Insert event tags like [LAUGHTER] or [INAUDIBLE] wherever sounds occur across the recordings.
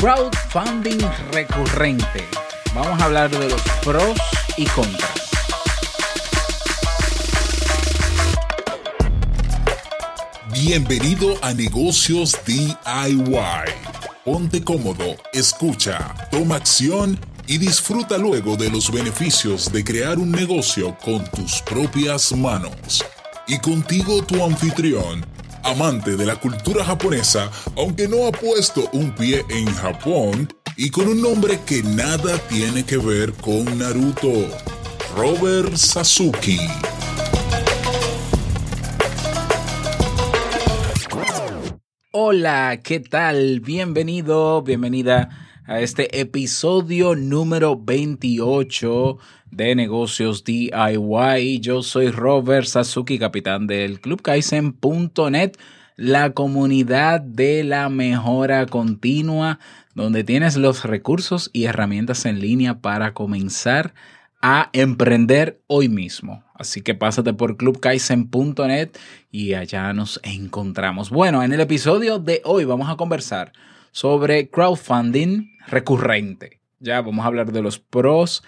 Crowdfunding recurrente. Vamos a hablar de los pros y contras. Bienvenido a Negocios DIY. Ponte cómodo, escucha, toma acción y disfruta luego de los beneficios de crear un negocio con tus propias manos. Y contigo tu anfitrión, amante de la cultura japonesa, aunque no ha puesto un pie en Japón, y con un nombre que nada tiene que ver con Naruto, Robert Sasuke. Hola, ¿qué tal? Bienvenido, bienvenida a este episodio número 28 de negocios DIY. Yo soy Robert Sasuki, capitán del Club Kaizen.net, la comunidad de la mejora continua, donde tienes los recursos y herramientas en línea para comenzar a emprender hoy mismo. Así que pásate por clubkaizen.net y allá nos encontramos. Bueno, en el episodio de hoy vamos a conversar sobre crowdfunding recurrente. Ya vamos a hablar de los pros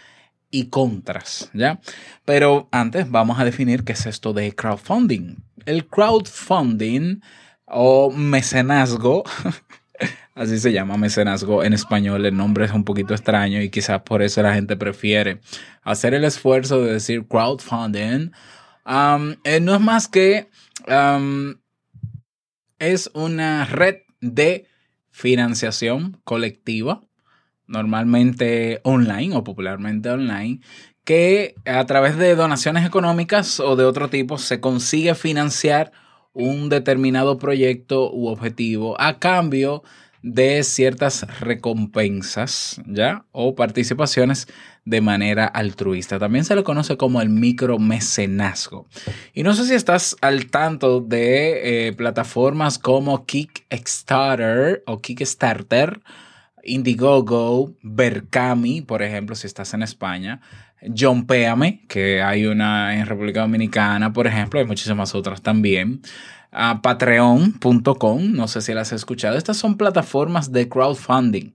y contras, ¿ya? Pero antes vamos a definir qué es esto de crowdfunding. El crowdfunding o mecenazgo, [LAUGHS] así se llama mecenazgo en español, el nombre es un poquito extraño y quizás por eso la gente prefiere hacer el esfuerzo de decir crowdfunding. Eh, no es más que es una red de financiación colectiva normalmente online o popularmente online, que a través de donaciones económicas o de otro tipo se consigue financiar un determinado proyecto u objetivo a cambio de ciertas recompensas, ¿ya? O participaciones de manera altruista. También se le conoce como el micromecenazgo. Y no sé si estás al tanto de eh, plataformas como Kickstarter o Kickstarter Indiegogo, Berkami, por ejemplo, si estás en España, John Péame, que hay una en República Dominicana, por ejemplo, hay muchísimas otras también. Patreon.com, no sé si las has escuchado. Estas son plataformas de crowdfunding,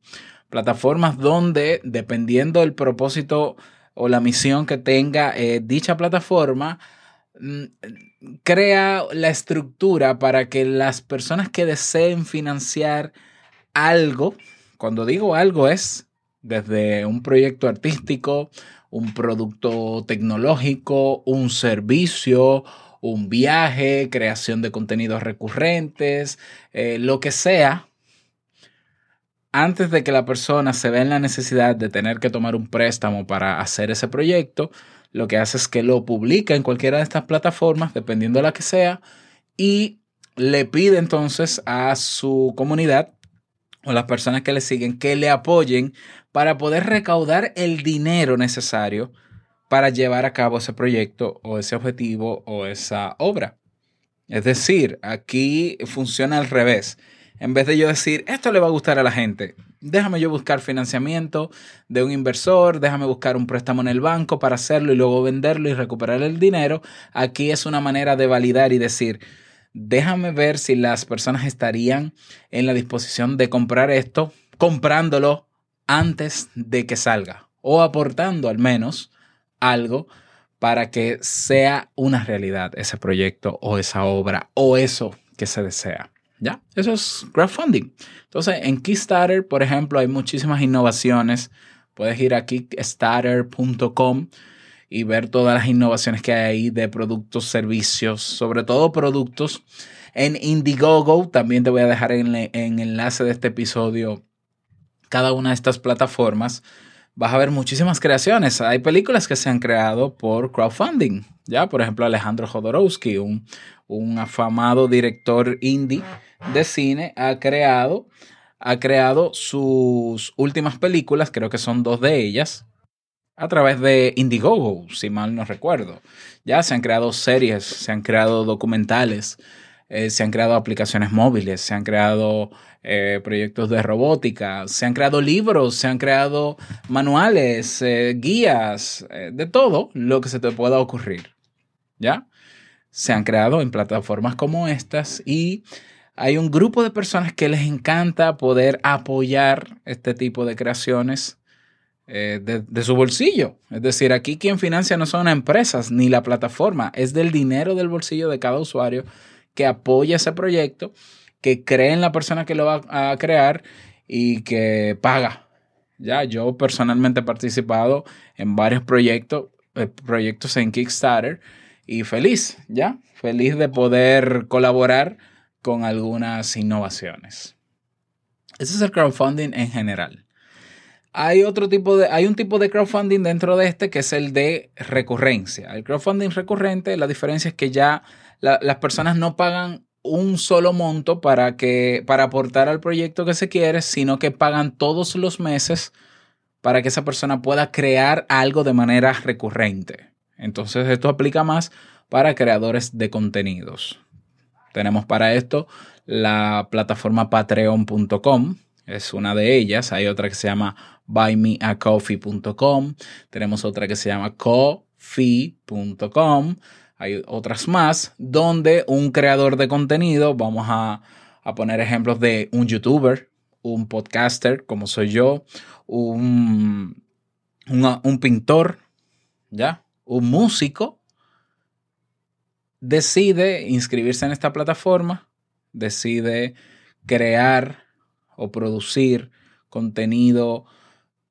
plataformas donde, dependiendo del propósito o la misión que tenga eh, dicha plataforma, mm, crea la estructura para que las personas que deseen financiar algo, cuando digo algo es desde un proyecto artístico, un producto tecnológico, un servicio, un viaje, creación de contenidos recurrentes, eh, lo que sea, antes de que la persona se vea en la necesidad de tener que tomar un préstamo para hacer ese proyecto, lo que hace es que lo publica en cualquiera de estas plataformas, dependiendo de la que sea, y le pide entonces a su comunidad o las personas que le siguen que le apoyen para poder recaudar el dinero necesario para llevar a cabo ese proyecto o ese objetivo o esa obra. Es decir, aquí funciona al revés. En vez de yo decir, esto le va a gustar a la gente, déjame yo buscar financiamiento de un inversor, déjame buscar un préstamo en el banco para hacerlo y luego venderlo y recuperar el dinero, aquí es una manera de validar y decir, déjame ver si las personas estarían en la disposición de comprar esto, comprándolo antes de que salga o aportando al menos algo para que sea una realidad ese proyecto o esa obra o eso que se desea. ¿Ya? Eso es crowdfunding. Entonces, en Kickstarter, por ejemplo, hay muchísimas innovaciones. Puedes ir a kickstarter.com y ver todas las innovaciones que hay ahí de productos, servicios, sobre todo productos. En Indiegogo, también te voy a dejar en, en enlace de este episodio cada una de estas plataformas. Vas a ver muchísimas creaciones. Hay películas que se han creado por crowdfunding. Ya, por ejemplo, Alejandro Jodorowsky, un, un afamado director indie de cine, ha creado, ha creado sus últimas películas, creo que son dos de ellas, a través de Indiegogo, si mal no recuerdo. Ya se han creado series, se han creado documentales, eh, se han creado aplicaciones móviles, se han creado eh, proyectos de robótica, se han creado libros, se han creado manuales, eh, guías, de todo lo que se te pueda ocurrir. ¿Ya? Se han creado en plataformas como estas y hay un grupo de personas que les encanta poder apoyar este tipo de creaciones eh, de, su bolsillo. Es decir, aquí quien financia no son empresas ni la plataforma, es del dinero del bolsillo de cada usuario que apoya ese proyecto, que cree en la persona que lo va a crear y que paga. Ya, yo personalmente he participado en varios proyectos, eh, proyectos en Kickstarter y feliz, ya, feliz de poder colaborar con algunas innovaciones. Ese es el crowdfunding en general. Hay otro tipo de, hay un tipo de crowdfunding dentro de este que es el de recurrencia. El crowdfunding recurrente, la diferencia es que ya las personas no pagan un solo monto para que para aportar al proyecto que se quiere, sino que pagan todos los meses para que esa persona pueda crear algo de manera recurrente. Entonces esto aplica más para creadores de contenidos. Tenemos para esto la plataforma patreon.com, es una de ellas. Hay otra que se llama buymeacoffee.com. Tenemos otra que se llama coffee.com. Hay otras más donde un creador de contenido, vamos a, poner ejemplos de un youtuber, un podcaster como soy yo, un, un pintor, ¿ya? Un músico, decide inscribirse en esta plataforma, decide crear o producir contenido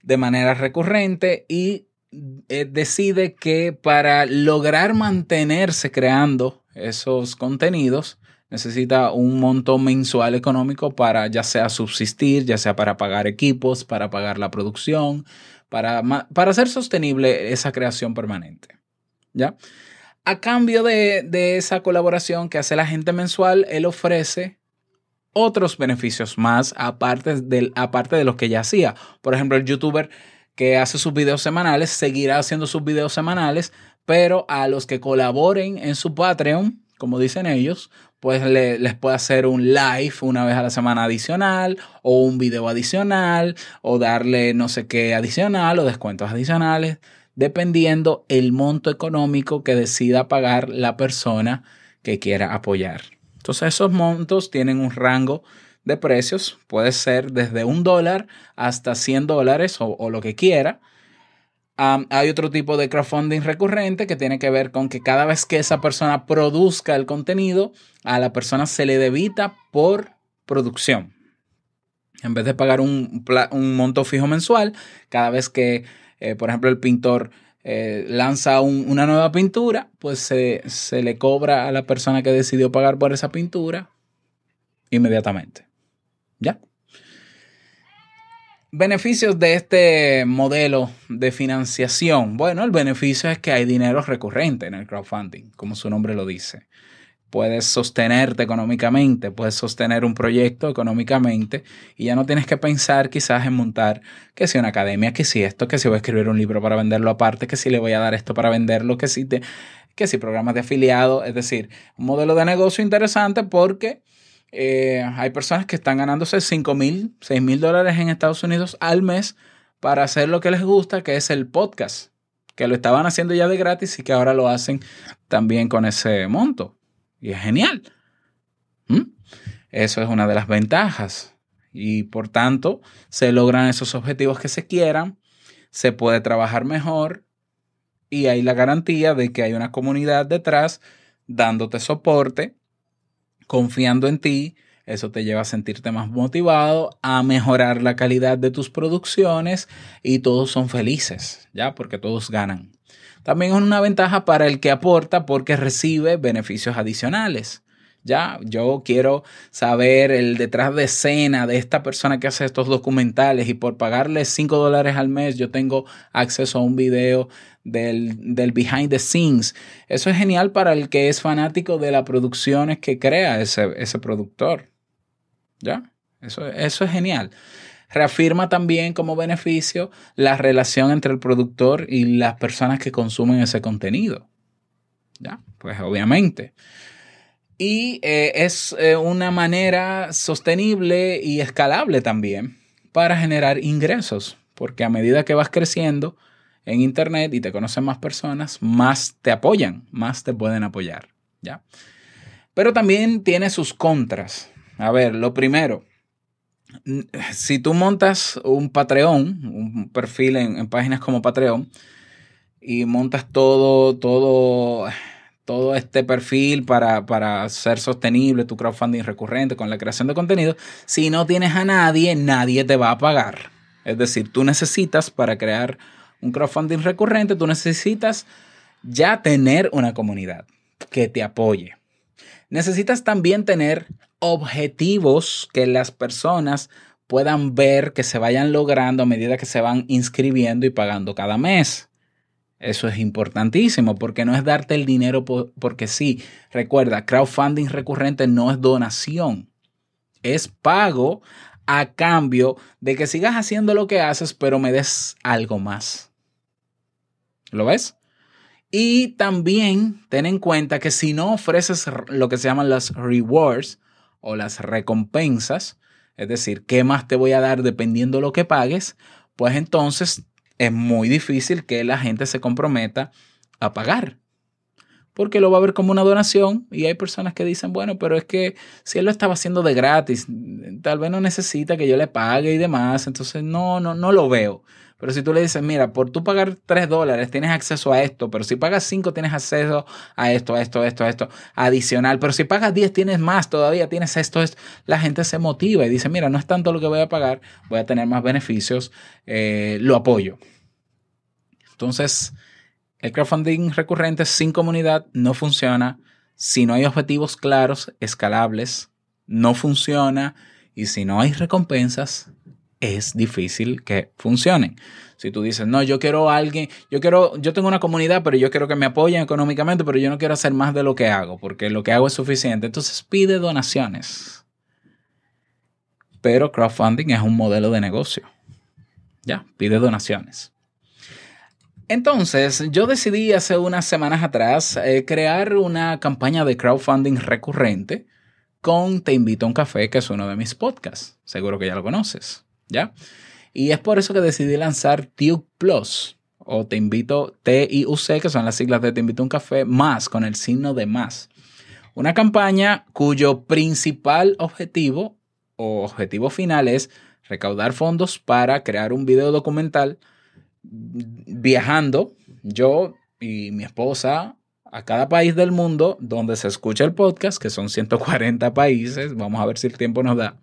de manera recurrente y eh, decide que para lograr mantenerse creando esos contenidos necesita un monto mensual económico para ya sea subsistir, ya sea para pagar equipos, para pagar la producción, para, para hacer sostenible esa creación permanente. ¿Ya? A cambio de, esa colaboración que hace la gente mensual, él ofrece otros beneficios más aparte, aparte de los que ya hacía. Por ejemplo, el youtuber que hace sus videos semanales seguirá haciendo sus videos semanales, pero a los que colaboren en su Patreon, como dicen ellos, pues les puede hacer un live una vez a la semana adicional o un video adicional o darle no sé qué adicional o descuentos adicionales dependiendo el monto económico que decida pagar la persona que quiera apoyar. Entonces esos montos tienen un rango de precios, puede ser desde un dólar hasta 100 dólares o, lo que quiera. hay otro tipo de crowdfunding recurrente que tiene que ver con que cada vez que esa persona produzca el contenido, a la persona se le debita por producción. En vez de pagar un, monto fijo mensual, cada vez que eh, por ejemplo, el pintor eh, lanza una nueva pintura, pues se, se le cobra a la persona que decidió pagar por esa pintura inmediatamente. ¿Ya? Beneficios de este modelo de financiación. Bueno, el beneficio es que hay dinero recurrente en el crowdfunding, como su nombre lo dice puedes sostenerte económicamente, puedes sostener un proyecto económicamente y ya no tienes que pensar quizás en montar que si una academia, que si esto, que si voy a escribir un libro para venderlo aparte, que si le voy a dar esto para venderlo, que si, te, que si programas de afiliado, es decir, un modelo de negocio interesante porque eh, hay personas que están ganándose 5 mil, 6 mil dólares en Estados Unidos al mes para hacer lo que les gusta, que es el podcast, que lo estaban haciendo ya de gratis y que ahora lo hacen también con ese monto. Y es genial. ¿Mm? Eso es una de las ventajas. Y por tanto, se logran esos objetivos que se quieran, se puede trabajar mejor y hay la garantía de que hay una comunidad detrás dándote soporte, confiando en ti. Eso te lleva a sentirte más motivado, a mejorar la calidad de tus producciones y todos son felices, ¿ya? Porque todos ganan. También es una ventaja para el que aporta porque recibe beneficios adicionales. Ya, yo quiero saber el detrás de escena de esta persona que hace estos documentales y por pagarle 5 dólares al mes yo tengo acceso a un video del, del, behind the scenes. Eso es genial para el que es fanático de las producciones que crea ese, ese productor. ¿Ya? Eso, eso es genial. Reafirma también como beneficio la relación entre el productor y las personas que consumen ese contenido. ¿Ya? Pues obviamente. Y eh, es eh, una manera sostenible y escalable también para generar ingresos, porque a medida que vas creciendo en Internet y te conocen más personas, más te apoyan, más te pueden apoyar. ¿ya? Pero también tiene sus contras. A ver, lo primero, si tú montas un Patreon, un perfil en, páginas como Patreon, y montas todo, todo, todo este perfil para, para ser sostenible, tu crowdfunding recurrente con la creación de contenido, si no tienes a nadie, nadie te va a pagar. Es decir, tú necesitas para crear un crowdfunding recurrente, tú necesitas ya tener una comunidad que te apoye. Necesitas también tener objetivos que las personas puedan ver que se vayan logrando a medida que se van inscribiendo y pagando cada mes. Eso es importantísimo porque no es darte el dinero porque sí. Recuerda, crowdfunding recurrente no es donación, es pago a cambio de que sigas haciendo lo que haces, pero me des algo más. ¿Lo ves? Y también ten en cuenta que si no ofreces lo que se llaman las rewards o las recompensas, es decir, qué más te voy a dar dependiendo lo que pagues, pues entonces es muy difícil que la gente se comprometa a pagar. Porque lo va a ver como una donación y hay personas que dicen, bueno, pero es que si él lo estaba haciendo de gratis, tal vez no necesita que yo le pague y demás, entonces no, no, no lo veo. Pero si tú le dices, mira, por tú pagar 3 dólares tienes acceso a esto, pero si pagas 5 tienes acceso a esto, a esto, a esto, a esto, adicional, pero si pagas 10 tienes más, todavía tienes esto, esto, la gente se motiva y dice, mira, no es tanto lo que voy a pagar, voy a tener más beneficios, eh, lo apoyo. Entonces, el crowdfunding recurrente sin comunidad no funciona. Si no hay objetivos claros, escalables, no funciona. Y si no hay recompensas, es difícil que funcionen. Si tú dices, no, yo quiero a alguien, yo quiero, yo tengo una comunidad, pero yo quiero que me apoyen económicamente, pero yo no quiero hacer más de lo que hago, porque lo que hago es suficiente. Entonces pide donaciones. Pero crowdfunding es un modelo de negocio. Ya, pide donaciones. Entonces, yo decidí hace unas semanas atrás eh, crear una campaña de crowdfunding recurrente con Te invito a un café, que es uno de mis podcasts. Seguro que ya lo conoces. ¿Ya? Y es por eso que decidí lanzar Tube Plus, o Te Invito, T-I-U-C, que son las siglas de Te Invito a un Café, más, con el signo de más. Una campaña cuyo principal objetivo o objetivo final es recaudar fondos para crear un video documental viajando yo y mi esposa a cada país del mundo donde se escucha el podcast, que son 140 países, vamos a ver si el tiempo nos da,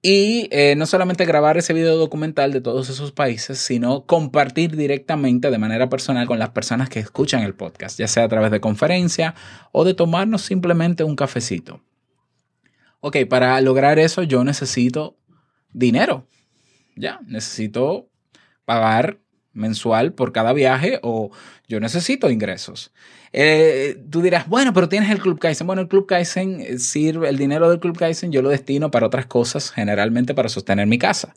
y eh, no solamente grabar ese video documental de todos esos países, sino compartir directamente de manera personal con las personas que escuchan el podcast, ya sea a través de conferencia o de tomarnos simplemente un cafecito. Ok, para lograr eso yo necesito dinero. Ya, necesito pagar mensual por cada viaje o yo necesito ingresos. Eh, tú dirás, bueno, pero tienes el Club Kaizen. Bueno, el Club Kaizen eh, sirve, el dinero del Club Kaizen yo lo destino para otras cosas, generalmente para sostener mi casa.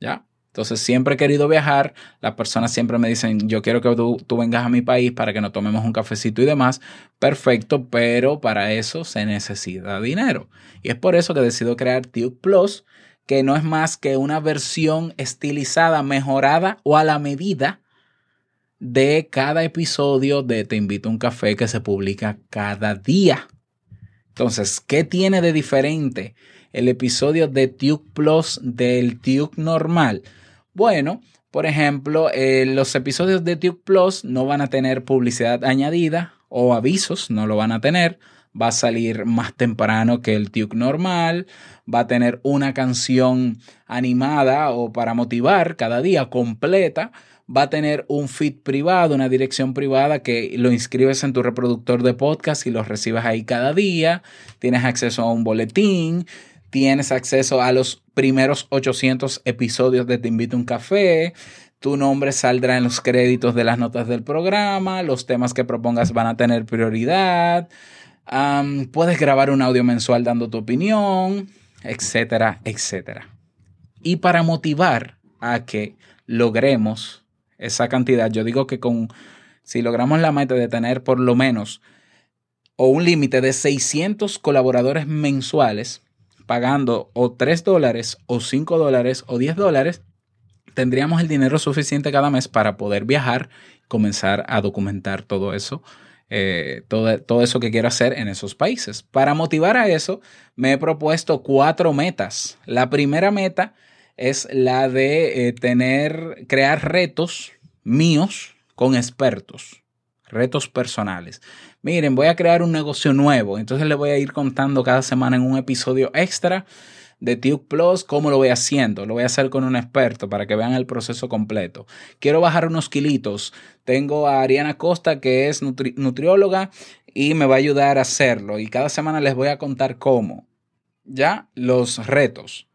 ¿Ya? Entonces siempre he querido viajar, las personas siempre me dicen, yo quiero que tú, tú, vengas a mi país para que nos tomemos un cafecito y demás. Perfecto, pero para eso se necesita dinero. Y es por eso que decido crear Tube Plus, que no es más que una versión estilizada, mejorada o a la medida de cada episodio de Te invito a un café que se publica cada día. Entonces, ¿qué tiene de diferente el episodio de Tube Plus del Tube normal? Bueno, por ejemplo, eh, los episodios de Tube Plus no van a tener publicidad añadida o avisos, no lo van a tener. Va a salir más temprano que el Tube normal. Va a tener una canción animada o para motivar cada día completa va a tener un feed privado, una dirección privada que lo inscribes en tu reproductor de podcast y lo recibes ahí cada día. Tienes acceso a un boletín, tienes acceso a los primeros 800 episodios de Te invito a un café. Tu nombre saldrá en los créditos de las notas del programa, los temas que propongas van a tener prioridad, puedes grabar un audio mensual dando tu opinión, etcétera, etcétera. Y para motivar a que logremos esa cantidad. Yo digo que con, si logramos la meta de tener por lo menos o un límite de 600 colaboradores mensuales, pagando o 3 dólares o 5 dólares o 10 dólares, tendríamos el dinero suficiente cada mes para poder viajar, comenzar a documentar todo eso eh, todo, todo, eso que quiero hacer en esos países. Para motivar a eso, me he propuesto cuatro metas. La primera meta es la de eh, tener, crear retos míos con expertos, retos personales. Miren, voy a crear un negocio nuevo, entonces le voy a ir contando cada semana en un episodio extra de Tuke Plus, ¿cómo lo voy haciendo? Lo voy a hacer con un experto para que vean el proceso completo. Quiero bajar unos kilitos. Tengo a Ariana Costa, que es nutrióloga, y me va a ayudar a hacerlo. Y cada semana les voy a contar cómo. Ya, los retos.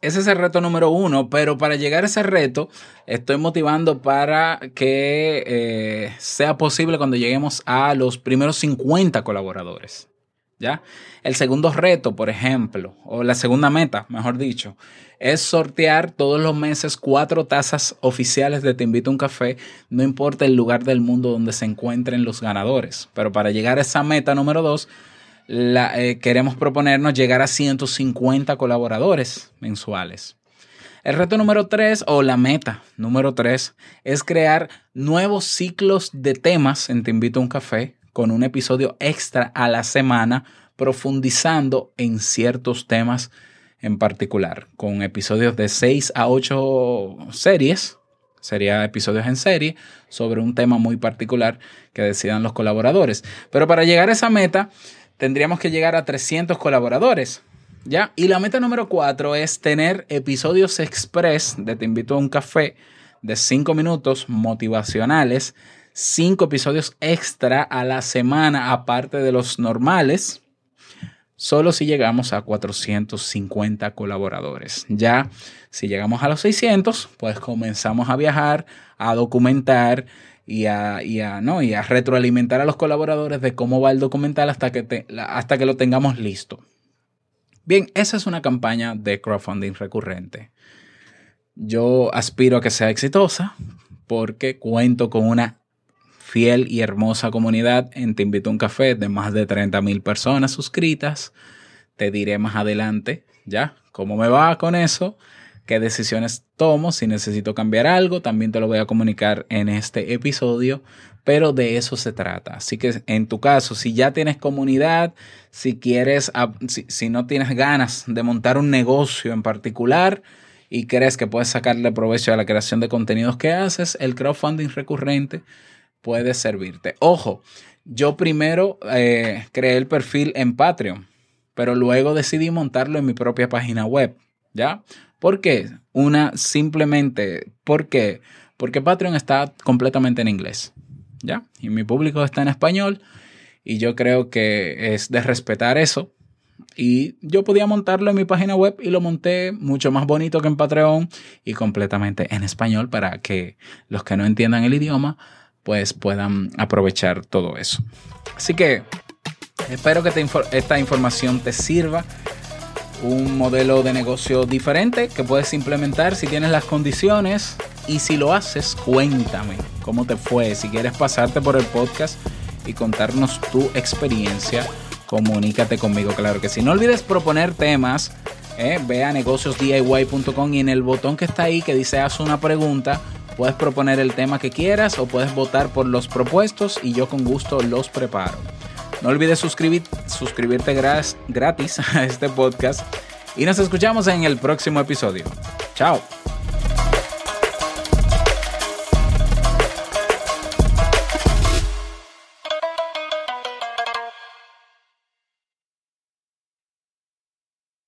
Ese es el reto número uno, pero para llegar a ese reto estoy motivando para que eh, sea posible cuando lleguemos a los primeros 50 colaboradores. ¿Ya? El segundo reto, por ejemplo, o la segunda meta, mejor dicho, es sortear todos los meses cuatro tazas oficiales de Te invito a un café, no importa el lugar del mundo donde se encuentren los ganadores. Pero para llegar a esa meta número dos, eh, queremos proponernos llegar a 150 colaboradores mensuales. El reto número tres, o la meta número tres, es crear nuevos ciclos de temas en Te invito a un café con un episodio extra a la semana profundizando en ciertos temas en particular, con episodios de 6 a 8 series, sería episodios en serie, sobre un tema muy particular que decidan los colaboradores. Pero para llegar a esa meta, tendríamos que llegar a 300 colaboradores. ¿Ya? Y la meta número 4 es tener episodios express de Te invito a un café de 5 minutos motivacionales cinco episodios extra a la semana, aparte de los normales, solo si llegamos a 450 colaboradores. Ya, si llegamos a los 600, pues comenzamos a viajar, a documentar y a, ¿no? y a retroalimentar a los colaboradores de cómo va el documental hasta que, hasta que lo tengamos listo. Bien, esa es una campaña de crowdfunding recurrente. Yo aspiro a que sea exitosa porque cuento con una fiel y hermosa comunidad en Te Invito a un Café de más de 30 mil personas suscritas. Te diré más adelante, ¿ya? ¿Cómo me va con eso? ¿Qué decisiones tomo? Si necesito cambiar algo, también te lo voy a comunicar en este episodio, pero de eso se trata. Así que en tu caso, si ya tienes comunidad, si quieres, si, si no tienes ganas de montar un negocio en particular, y crees que puedes sacarle provecho a la creación de contenidos que haces, el crowdfunding recurrente puede servirte. Ojo, yo primero eh, creé el perfil en Patreon, pero luego decidí montarlo en mi propia página web. ¿Ya? ¿Por qué? Una simplemente, ¿por qué? Porque Patreon está completamente en inglés. ¿Ya? Y mi público está en español y yo creo que es de respetar eso. Y yo podía montarlo en mi página web y lo monté mucho más bonito que en Patreon y completamente en español para que los que no entiendan el idioma pues puedan aprovechar todo eso. Así que espero que esta información te sirva. Un modelo de negocio diferente que puedes implementar si tienes las condiciones y si lo haces, cuéntame cómo te fue. Si quieres pasarte por el podcast y contarnos tu experiencia, comunícate conmigo, claro que si No olvides proponer temas. Eh, ve a negociosdiy.com y en el botón que está ahí que dice haz una pregunta, Puedes proponer el tema que quieras o puedes votar por los propuestos y yo con gusto los preparo. No olvides suscribir, suscribirte gratis [LAUGHS] a este podcast y nos escuchamos en el próximo episodio. Chao.